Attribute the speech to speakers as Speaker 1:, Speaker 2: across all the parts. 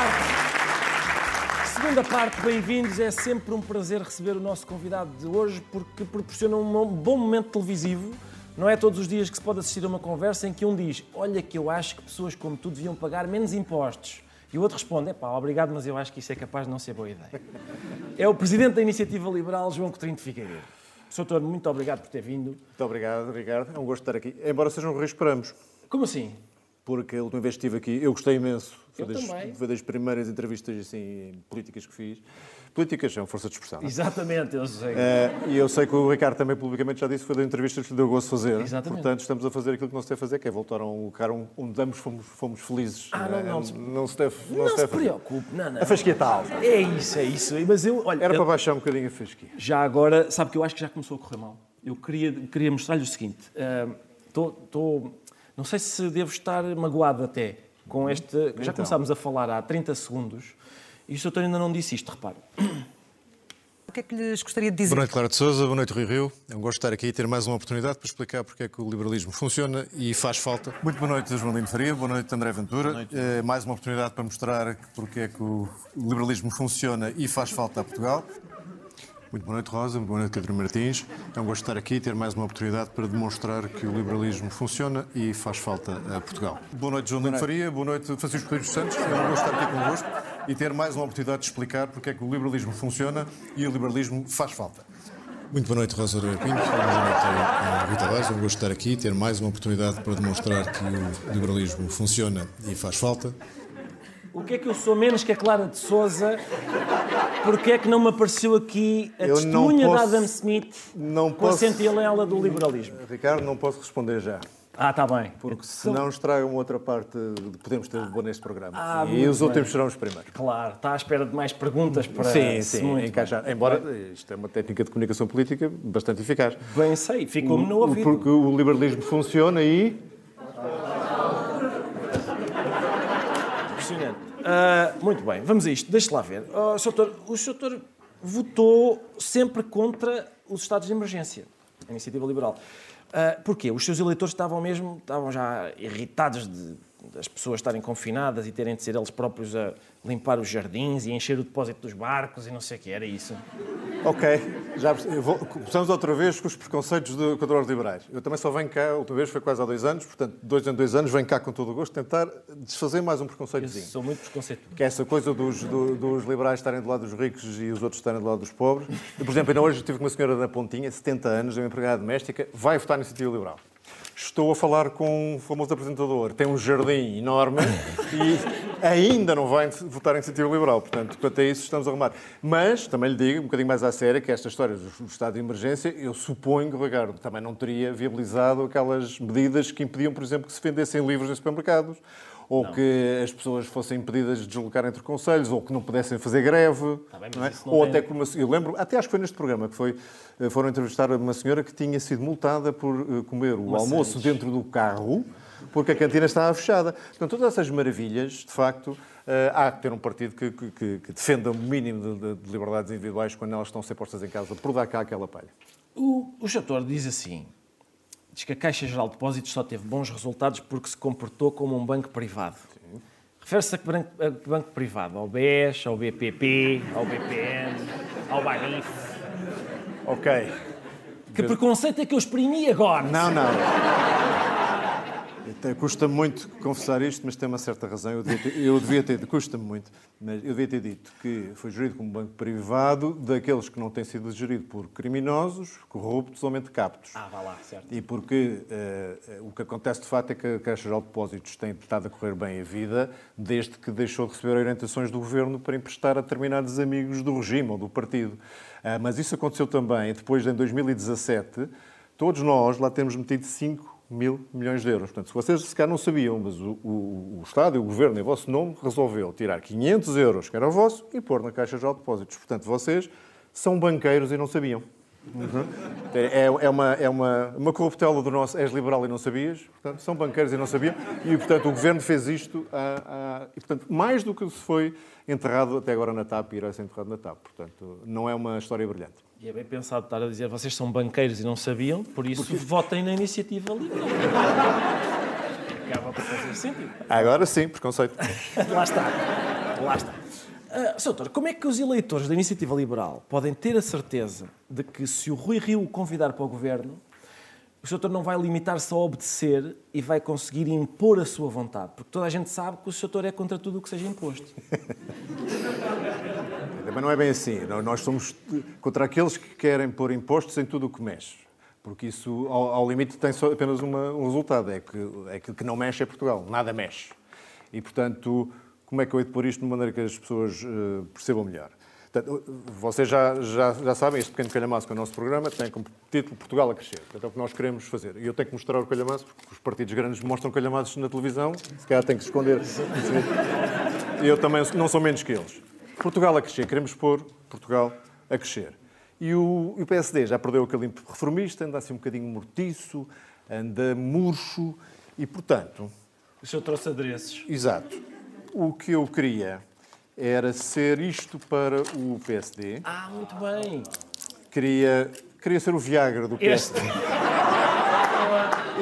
Speaker 1: parte. Segunda parte, bem-vindos. É sempre um prazer receber o nosso convidado de hoje porque proporciona um bom momento televisivo. Não é todos os dias que se pode assistir a uma conversa em que um diz: Olha, que eu acho que pessoas como tu deviam pagar menos impostos. E o outro responde: É pá, obrigado, mas eu acho que isso é capaz de não ser boa ideia. É o presidente da Iniciativa Liberal, João Coutinho de Figueiredo. Sr. Doutor, muito obrigado por ter vindo.
Speaker 2: Muito obrigado, Ricardo. É um gosto estar aqui. Embora seja um risco para ambos.
Speaker 1: Como assim?
Speaker 2: Porque a última vez que estive aqui, eu gostei imenso. Foi,
Speaker 1: Eu
Speaker 2: das, foi das primeiras entrevistas assim, políticas que fiz. Políticas são força de expressão. não é?
Speaker 1: Exatamente, eu sei.
Speaker 2: Eh, e eu sei que o Ricardo também publicamente já disse que foi das entrevistas que lhe deu gosto fazer.
Speaker 1: Exatamente.
Speaker 2: Portanto, estamos a fazer aquilo que não se deve fazer, que é voltar a um lugar onde ambos fomos, fomos felizes.
Speaker 1: Ah,
Speaker 2: é?
Speaker 1: não, não se-
Speaker 2: não se deve. Não,
Speaker 1: Não
Speaker 2: se
Speaker 1: se
Speaker 2: deve fazer.
Speaker 1: preocupe, não, não.
Speaker 2: A fasquia está alta.
Speaker 1: É isso, é isso. Mas eu, olha,
Speaker 2: Era
Speaker 1: eu-
Speaker 2: para baixar um bocadinho a fasquia.
Speaker 1: já agora, sabe que eu acho que já começou a correr mal. Eu queria, queria mostrar-lhe o seguinte. tô- tô- não sei se devo estar magoado até com este... Já
Speaker 2: Então.
Speaker 1: começámos a falar há 30 segundos e o Sr. Ainda não disse isto, repare.
Speaker 3: O que é que lhes gostaria de dizer?
Speaker 4: Boa noite, Clara de Souza. Boa noite, Rui Rio. É um gosto de estar aqui e ter mais uma oportunidade para explicar porque é que o liberalismo funciona e faz falta. Muito boa noite, João Lino Faria. Boa noite, André Ventura. Eh, mais uma oportunidade para mostrar porque é que o liberalismo funciona e faz falta a Portugal. Muito boa noite, Rosa. Muito boa noite, Pedro Martins. É um gosto de estar aqui e ter mais uma oportunidade para demonstrar que o liberalismo funciona e faz falta a Portugal. Boa noite, João Lino Faria. Boa noite, Francisco dos Santos. É um gosto estar aqui convosco e ter mais uma oportunidade de explicar porque é que o liberalismo funciona e o liberalismo faz falta. Muito boa noite, Rosa Pinto. Boa noite, eh, Rita Vaz. É um gosto de estar aqui e ter mais uma oportunidade para demonstrar que o liberalismo funciona e faz falta.
Speaker 1: O que é que eu sou menos que a Clara de Souza? Porque é que não me apareceu aqui a
Speaker 2: Eu
Speaker 1: testemunha
Speaker 2: posso-
Speaker 1: da Adam Smith
Speaker 2: não
Speaker 1: com a
Speaker 2: posso-
Speaker 1: sentinela do liberalismo?
Speaker 2: Ricardo, não posso responder já.
Speaker 1: Ah, está bem.
Speaker 2: Porque
Speaker 1: Então,
Speaker 2: senão estragam outra parte de podemos ter de boa neste programa.
Speaker 1: Ah,
Speaker 2: e os
Speaker 1: bem.
Speaker 2: últimos serão os primeiros.
Speaker 1: Claro, está à espera de mais perguntas para...
Speaker 2: Sim, sim,
Speaker 1: muito
Speaker 2: encaixar. Embora isto é uma técnica de comunicação política bastante eficaz.
Speaker 1: Bem sei, ficou-me no ouvido.
Speaker 2: Porque o liberalismo funciona e.
Speaker 1: Ah, muito bem, vamos a isto. Deixe lá ver. Oh, Sr. Doutor, o Sr. Doutor votou sempre contra os estados de emergência, a iniciativa liberal. Ah, porquê? Os seus eleitores estavam mesmo, estavam já irritados de, das pessoas estarem confinadas e terem de ser eles próprios a limpar os jardins e encher o depósito dos barcos e não sei o que era isso.
Speaker 2: Ok, já eu vou- começamos outra vez com os preconceitos de, contra os liberais. Eu também só venho cá, a última vez foi quase há dois anos, portanto, dois em dois anos, venho cá com todo o gosto tentar desfazer mais um
Speaker 1: Eu
Speaker 2: preconceitozinho.
Speaker 1: sou muito preconceituoso.
Speaker 2: Que é essa coisa dos, do- dos liberais estarem do lado dos ricos e os outros estarem do lado dos pobres. Eu, por exemplo, ainda hoje estive com uma senhora da Pontinha, 70 anos, é uma empregada doméstica, vai votar na iniciativa liberal. Estou a falar com um famoso apresentador, tem um jardim enorme e ainda não vai votar em iniciativa liberal. Portanto, quanto a isso, estamos a arrumar. Mas, também lhe digo, um bocadinho mais à sério, que esta história do estado de emergência, eu suponho que o Ricardo também não teria viabilizado aquelas medidas que impediam, por exemplo, que se vendessem livros em supermercados, ou que as pessoas fossem impedidas de deslocar entre conselhos, ou que não pudessem fazer greve.
Speaker 1: bem, mas
Speaker 2: não é?
Speaker 1: não
Speaker 2: Ou até que uma, eu lembro, até acho que foi neste programa que foi, eh, foram entrevistar uma senhora que tinha sido multada por eh, comer o almoço dentro do carro porque a cantina estava fechada. Portanto, todas essas maravilhas, de facto, eh, há que ter um partido que, que- que- defenda o mínimo de, de- de liberdades individuais quando elas estão a ser postas em casa por dar cá aquela palha.
Speaker 1: O, o Chator diz assim: diz que a Caixa Geral de Depósitos só teve bons resultados porque se comportou como um banco privado. Refere-se a banco privado? Ao BES, ao BPP, ao BPN, ao Banif.
Speaker 2: Ok.
Speaker 1: Que preconceito é que eu exprimi agora?
Speaker 2: Não, não. Até Custa muito confessar isto, mas tem uma certa razão. Eu devia ter, eu devia ter custa-me muito, mas eu devia ter dito que foi gerido como um banco privado daqueles que não têm sido gerido por criminosos, corruptos ou mentecaptos.
Speaker 1: Ah, vá lá, certo.
Speaker 2: E porque eh, o que acontece de facto é que a Caixa de Depósitos tem estado a correr bem a vida desde que deixou de receber orientações do governo para emprestar a determinados amigos do regime ou do partido. Ah, mas isso aconteceu também depois, em 2017, todos nós lá temos metido 5 mil milhões de euros. Portanto, se vocês se calhar não sabiam, mas o, o, o Estado e o Governo, em vosso nome, resolveu tirar 500 euros, que era vosso, e pôr na Caixa de Depósitos. Portanto, vocês são banqueiros e não sabiam. Uhum. É, é uma, é uma, uma corruptela do nosso. És liberal e não sabias, portanto, são banqueiros e não sabiam. E, portanto, o governo fez isto. A, a, e, portanto, mais do que se foi enterrado até agora na TAP, irá ser enterrado na TAP. Portanto, não é uma história brilhante.
Speaker 1: E é bem pensado estar a dizer vocês são banqueiros e não sabiam, por isso votem na iniciativa liberal. Acaba por fazer sentido.
Speaker 2: Agora sim, preconceito.
Speaker 1: Lá está. Lá está. Uh, Sr. Doutor, como é que os eleitores da Iniciativa Liberal podem ter a certeza de que se o Rui Rio o convidar para o governo, o Sr. Doutor não vai limitar-se a obedecer e vai conseguir impor a sua vontade? Porque toda a gente sabe que o Sr. Doutor é contra tudo o que seja imposto.
Speaker 2: Mas não é bem assim. Nós somos contra aqueles que querem pôr impostos em tudo o que mexe. Porque isso, ao, ao limite, tem só apenas uma, um resultado. É que, é que, que não mexe é Portugal. Nada mexe. E, portanto, como é que eu hei de pôr isto de maneira que as pessoas uh, percebam melhor? Portanto, vocês já, já, já sabem, este pequeno calhamaço que é o nosso programa tem como título Portugal a crescer. Portanto, é o que nós queremos fazer. E eu tenho que mostrar o calhamaço, porque os partidos grandes mostram calhamaços na televisão, se calhar tem que se esconder. E eu também não sou menos que eles. Portugal a crescer, queremos pôr Portugal a crescer. E o, e o PSD já perdeu aquele ímpeto reformista, anda assim um bocadinho mortiço, anda murcho, e portanto...
Speaker 1: O senhor trouxe adereços.
Speaker 2: Exato o que eu queria era ser isto para o PSD.
Speaker 1: Ah, muito bem.
Speaker 2: Queria, queria ser o Viagra do PSD. Este.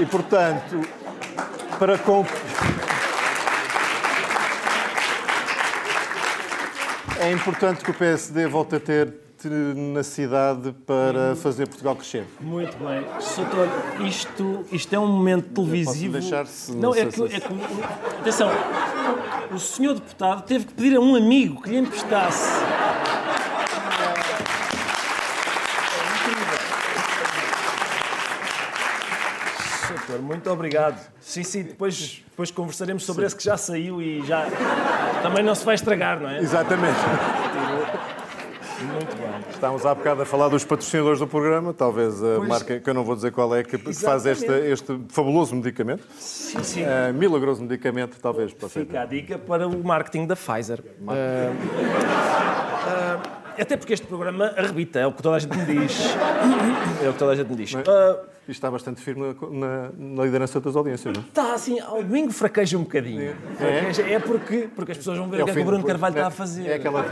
Speaker 2: E, portanto, para comp... É importante que o PSD volte a ter tenacidade para fazer Portugal crescer.
Speaker 1: Muito bem. Soutor, isto, isto é um momento televisivo.
Speaker 2: Posso deixar-se.
Speaker 1: Não, é que, é que. Atenção, o senhor deputado teve que pedir a um amigo que lhe emprestasse. Muito obrigado. Sim, sim, depois, depois conversaremos sobre sim. esse que já saiu e já. Também não se vai estragar, não é?
Speaker 2: Exatamente.
Speaker 1: Muito bem.
Speaker 2: Estávamos há bocado a falar dos patrocinadores do programa, talvez a pois... marca, que eu não vou dizer qual é, que Exatamente. faz este, este fabuloso medicamento.
Speaker 1: Sim, sim.
Speaker 2: Uh, milagroso medicamento, talvez.
Speaker 1: Para Fica a dica para o marketing da Pfizer. Uh, uh, até porque este programa arrebita, é o que toda a gente me diz. É o que toda a gente me diz. Mas,
Speaker 2: isto está bastante firme na, na, liderança das audiências, não é?
Speaker 1: Está, assim, ao domingo fraqueja um bocadinho. É, é porque, porque as pessoas vão ver é o que é que o Bruno Carvalho é, está a fazer.
Speaker 2: É aquela,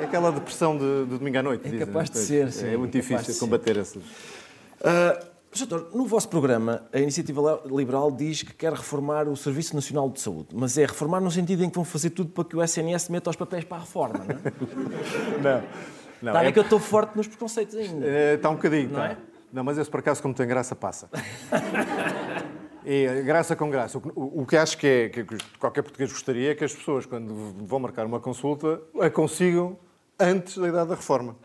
Speaker 2: é aquela depressão de, de domingo à noite.
Speaker 1: É
Speaker 2: dizem,
Speaker 1: capaz de ser, sim.
Speaker 2: É muito
Speaker 1: é
Speaker 2: difícil combater essas.
Speaker 1: Uh, Doutor, no vosso programa, a Iniciativa Liberal diz que quer reformar o Serviço Nacional de Saúde, mas é reformar no sentido em que vão fazer tudo para que o SNS meta os papéis para a reforma, não é?
Speaker 2: não. não
Speaker 1: está é... que eu estou forte nos preconceitos ainda.
Speaker 2: É, está um bocadinho, não tá. é? Não, mas esse por acaso, como tem graça, passa. E graça com graça. O, o que acho que, é, que qualquer português gostaria é que as pessoas, quando vão marcar uma consulta, a consigam antes da idade da reforma.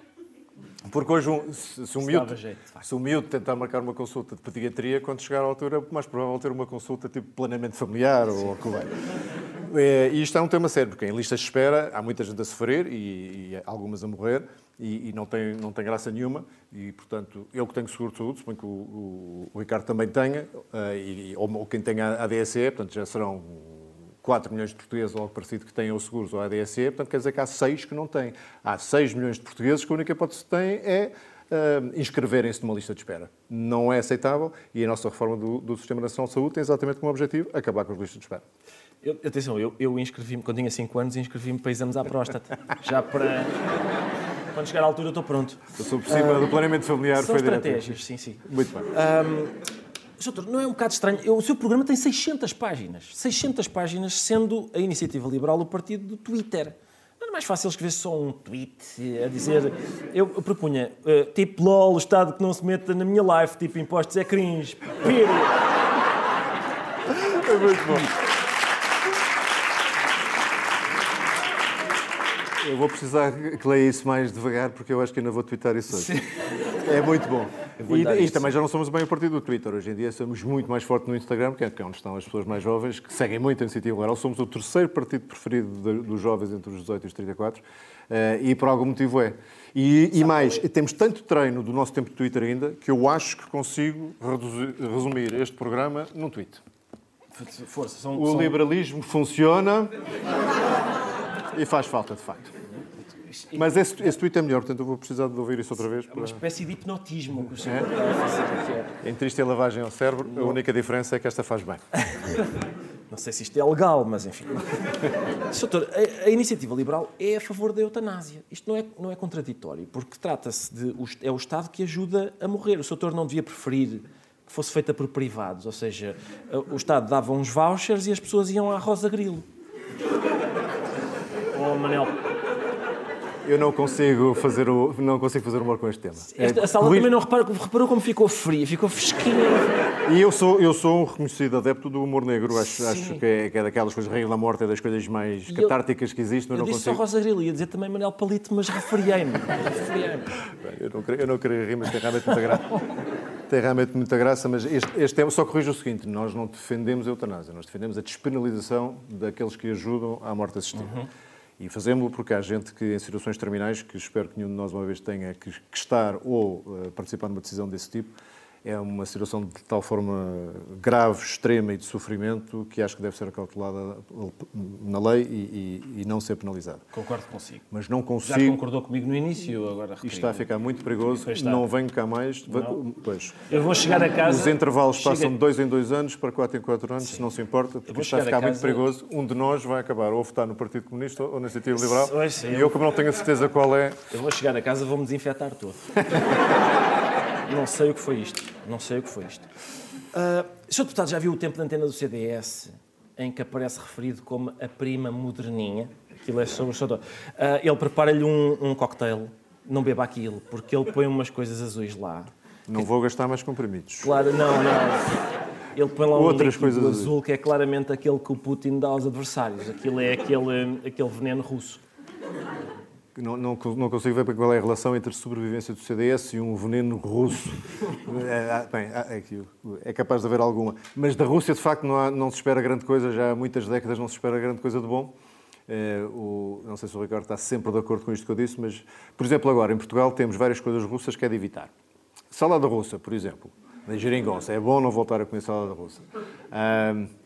Speaker 2: Porque hoje, um, se, um miúdo, jeito, se um miúdo tentar marcar uma consulta de pediatria, quando chegar à altura, é mais provável ter uma consulta tipo planeamento familiar ou o que vai. É, e isto é um tema sério, porque em listas de espera há muita gente a sofrer e, e algumas a morrer e, e, não, tem, não tem graça nenhuma. E, portanto, eu que tenho seguro de saúde, suponho que o, o, o Ricardo também tenha, uh, e, ou, ou quem tenha a ADSE, portanto já serão 4 milhões de portugueses ou algo parecido que têm os seguros ou a ADSE, portanto quer dizer que há 6 que não têm. Há 6 milhões de portugueses que a única hipótese que têm é uh, inscreverem-se numa lista de espera. Não é aceitável e a nossa reforma do, do Sistema Nacional de Saúde tem exatamente como objetivo acabar com as listas de espera.
Speaker 1: Eu, atenção, eu, eu inscrevi-me, quando tinha 5 anos, inscrevi-me para exames à próstata. Já para... Quando chegar à altura, eu estou pronto.
Speaker 2: Passou por cima uh, do planeamento familiar.
Speaker 1: São estratégias, direto. sim, sim.
Speaker 2: Muito bem.
Speaker 1: Um, Doutor, não é um bocado estranho? O seu programa tem 600 páginas. 600 páginas, sendo a Iniciativa Liberal o partido do Twitter. Não era mais fácil escrever só um tweet a dizer. Eu, propunha, uh, tipo LOL, o Estado que não se meta na minha life, tipo impostos é cringe. Period.
Speaker 2: É muito bom. Eu vou precisar que leia isso mais devagar, porque eu acho que ainda vou twittar isso hoje. Sim. É muito bom. E, e também já não somos bem o partido do Twitter. Hoje em dia somos muito mais fortes no Instagram, que é onde estão as pessoas mais jovens, que seguem muito a iniciativa liberal. Somos o terceiro partido preferido dos jovens entre os 18 e os 34. Uh, e por algum motivo é. E, e mais, temos tanto treino do nosso tempo de Twitter ainda, que eu acho que consigo reduzir, resumir este programa num tweet.
Speaker 1: Força, são,
Speaker 2: o
Speaker 1: são...
Speaker 2: liberalismo funciona e faz falta, de facto. Mas esse, esse tweet é melhor, portanto eu vou precisar de ouvir isso outra vez.
Speaker 1: É uma espécie de hipnotismo que o senhor é? está a fazer aqui.
Speaker 2: Entre isto e lavagem ao cérebro, a única diferença é que esta faz bem.
Speaker 1: Não sei se isto é legal, mas enfim. Doutor, a, a, iniciativa liberal é a favor da eutanásia. Isto não é, não é contraditório, porque trata-se de. É o Estado que ajuda a morrer. O doutor não devia preferir que fosse feita por privados, ou seja, o Estado dava uns vouchers e as pessoas iam à Rosa Grilo. com o Manel.
Speaker 2: Eu não consigo fazer, o, não consigo fazer humor com este tema.
Speaker 1: Esta, a sala
Speaker 2: Luís-
Speaker 1: também não reparou, reparou como ficou fria, ficou fresquinha.
Speaker 2: E eu sou, eu sou um reconhecido adepto do humor negro. Acho, acho que, é, que é daquelas coisas, Reino da Morte, é das coisas mais
Speaker 1: eu-
Speaker 2: catárticas que existem.
Speaker 1: Eu
Speaker 2: Eu não
Speaker 1: disse só
Speaker 2: consigo.
Speaker 1: Rosa Grilo, ia dizer também Manel Palito, mas referiei-me.
Speaker 2: Eu não, queria, eu não queria rir, mas tem realmente muita graça. Tem realmente muita graça, mas este, este tema só corrige o seguinte: nós não defendemos a eutanásia, nós defendemos a despenalização daqueles que ajudam à morte assistida. E fazemos-lo porque há gente que, em situações terminais, que espero que nenhum de nós uma vez tenha que, estar ou eh, participar numa decisão desse tipo, é uma situação de tal forma grave, extrema e de sofrimento que acho que deve ser acautelada na lei e, e- e não ser penalizada.
Speaker 1: Concordo consigo.
Speaker 2: Mas não
Speaker 1: Já
Speaker 2: consigo.
Speaker 1: concordou comigo no início, agora
Speaker 2: Isto está a ficar muito perigoso. Não venho cá mais.
Speaker 1: Não.
Speaker 2: Pois.
Speaker 1: Eu vou chegar a casa...
Speaker 2: Os intervalos
Speaker 1: Chega-
Speaker 2: passam de dois em dois anos para quatro em quatro anos, se não se importa, porque está a
Speaker 1: chegar a
Speaker 2: ficar muito
Speaker 1: casa-
Speaker 2: perigoso. Um de nós vai acabar ou votar no Partido Comunista ou na Iniciativa Liberal.
Speaker 1: Sim.
Speaker 2: E eu, como não tenho a certeza qual é,
Speaker 1: Eu vou chegar a casa, vou-me desinfetar todo. não sei o que foi isto. Não sei o que foi isto. O Sr. Deputado já viu o tempo de antena do CDS, em que aparece referido como a prima moderninha? Aquilo é sobre o Sr. Ah, ele prepara-lhe um, um cocktail. Não beba aquilo, porque ele põe umas coisas azuis lá.
Speaker 2: não vou gastar mais comprimidos.
Speaker 1: Claro, não, não. Ele põe lá um
Speaker 2: Outras coisas azuis.
Speaker 1: azul que é claramente aquele que o Putin dá aos adversários. Aquilo é aquele, aquele veneno russo.
Speaker 2: Não, não, não consigo ver qual é a relação entre a sobrevivência do CDS e um veneno russo. É, ah, bem, ah, é, é capaz de haver alguma. Mas da Rússia, de facto, não, há- não se espera grande coisa. Já há muitas décadas não se espera grande coisa de bom. Eh, o- não sei se o Ricardo está sempre de acordo com isto que eu disse, mas, por exemplo, agora em Portugal temos várias coisas russas que é de evitar. Salada russa, por exemplo. Na geringonça. É bom não voltar a comer salada russa.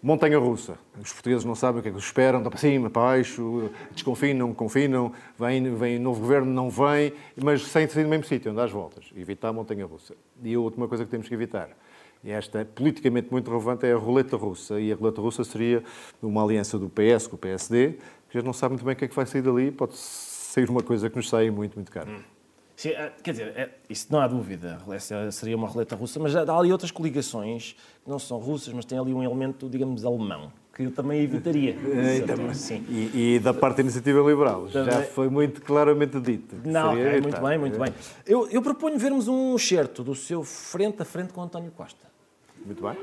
Speaker 2: Montanha russa. Os portugueses não sabem o que é que esperam. Estão para cima, para baixo, desconfinam, confinam. Vem, vem novo governo, não vem. Mas sem sair do mesmo sítio, andar às voltas. Evitar a montanha russa. E a última coisa que temos que evitar. E esta é politicamente muito relevante é a roleta russa. E a roleta russa seria uma aliança do PS com o PSD, que já não sabe muito bem o que é que vai sair dali. Pode sair uma coisa que nos sai muito, muito caro.
Speaker 1: Sim, eh, quer dizer, é- isso não há dúvida. Essa Seria uma roleta russa, mas há ali outras coligações que não são russas, mas têm ali um elemento, digamos, alemão, que eu também evitaria. Sim.
Speaker 2: E, e da parte da iniciativa liberal, já
Speaker 1: Também-
Speaker 2: foi muito claramente dito.
Speaker 1: Não,
Speaker 2: seria
Speaker 1: é, muito bem, muito bem. Eu, eu proponho vermos um excerto do seu frente a frente com António Costa.
Speaker 2: Muito bem.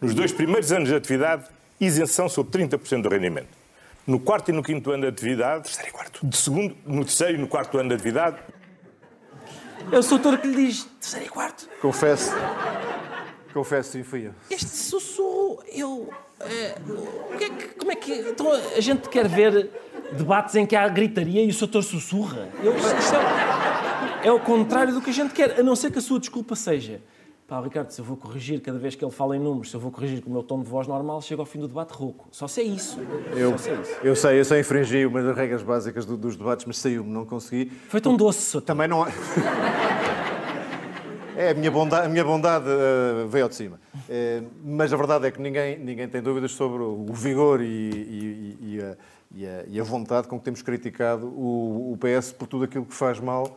Speaker 5: Nos dois primeiros anos de atividade, isenção sobre 30% do rendimento. No quarto e no quinto ano de atividade, terceiro e quarto. De segundo, no terceiro e no quarto ano de atividade,
Speaker 1: É o doutor que lhe diz terceiro e quarto.
Speaker 2: Confesso. Confesso, sim, fui eu.
Speaker 1: Este sussurro, eu. que é que- como é que. Então a gente quer ver debates em que há gritaria e o doutor sussurra? Eu, isto é, é o contrário do que a gente quer, a não ser que a sua desculpa seja. Pá, Ricardo, se eu vou corrigir cada vez que ele fala em números, se eu vou corrigir com o meu tom de voz normal, chego ao fim do debate rouco. Só sei isso.
Speaker 2: Eu,
Speaker 1: Só sei isso.
Speaker 2: eu sei, eu sei infringir uma das regras básicas do- dos debates, mas saiu-me, não consegui.
Speaker 1: Foi tão doce.
Speaker 2: Também não. É, a minha bondade, a minha bondade eh, veio ao de cima. Eh, mas a verdade é que ninguém, ninguém tem dúvidas sobre o vigor e, e- e- e a, a- a vontade com que temos criticado o, o PS por tudo aquilo que faz mal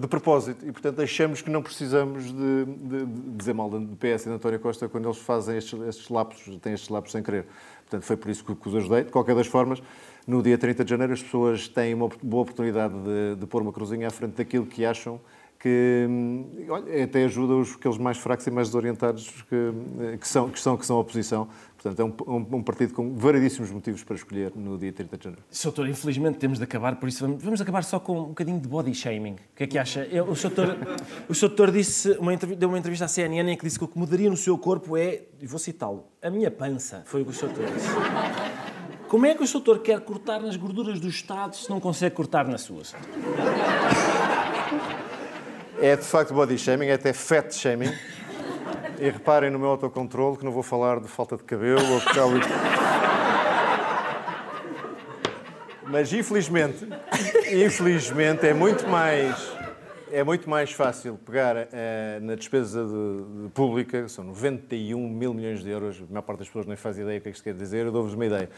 Speaker 2: de propósito. E, portanto, achamos que não precisamos de, de- de dizer mal do PS e de António Costa quando eles fazem estes, estes lapsos, têm estes lapsos sem querer. Portanto, foi por isso que, que os ajudei. De qualquer das formas, no dia 30 de janeiro, as pessoas têm uma boa oportunidade de, de pôr uma cruzinha à frente daquilo que acham que hum, olha, até ajuda os, aqueles mais fracos e mais desorientados que, que, são, que, são, que são a oposição. Portanto, é um, um- um partido com variedíssimos motivos para escolher no dia 30 de janeiro.
Speaker 1: Sr. Doutor, infelizmente temos de acabar, por isso vamos, vamos acabar só com um bocadinho de body shaming. O que é que acha? Eu- o Sr. Doutor, o disse, uma deu uma entrevista à CNN em que disse que o que mudaria no seu corpo é, e vou citá-lo, a minha pança. Foi o que o Sr. Doutor disse. Como é que o Sr. Doutor quer cortar nas gorduras do Estado se não consegue cortar na sua? Sr. Doutor?
Speaker 2: É de facto body shaming, é até fat shaming. E reparem no meu autocontrole que não vou falar de falta de cabelo ou de. Mas infelizmente, infelizmente é muito mais é muito mais fácil pegar eh, na despesa de- de pública, são 91 mil milhões de euros, a maior parte das pessoas nem faz ideia o que é que isto quer dizer, eu dou-vos uma ideia.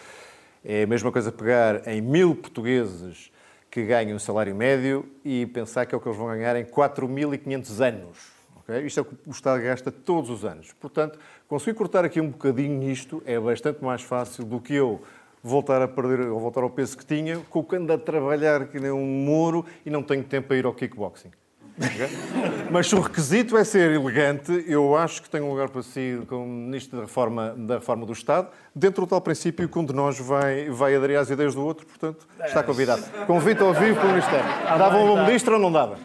Speaker 2: É a mesma coisa pegar em mil portugueses que ganham um salário médio e pensar que é o que eles vão ganhar em 4.500 anos. Ok? Isto é o que o Estado gasta todos os anos. Portanto, conseguir cortar aqui um bocadinho nisto é bastante mais fácil do que eu voltar a perder ou voltar ao peso que tinha, colocando a trabalhar que nem um muro e não tenho tempo para ir ao kickboxing. Okay? Mas se o requisito é ser elegante, eu acho que tem um lugar para si como Ministro da Reforma, da Reforma do Estado, dentro do tal princípio que um de nós vai, vai aderir às ideias do outro, portanto, está convidado. Convite ao vivo para o Ministério. Dava um bom Ministro ou não dava?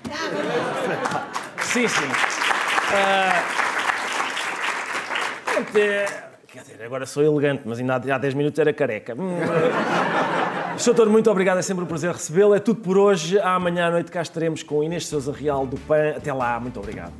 Speaker 1: Sim, sim. Uh... Quer dizer, agora sou elegante, mas ainda há 10 minutos era careca. Hum, Doutor, muito obrigado, é sempre um prazer recebê-lo. É tudo por hoje. Amanhã à noite cá estaremos com Inês Souza Real do PAN. Até lá, muito obrigado.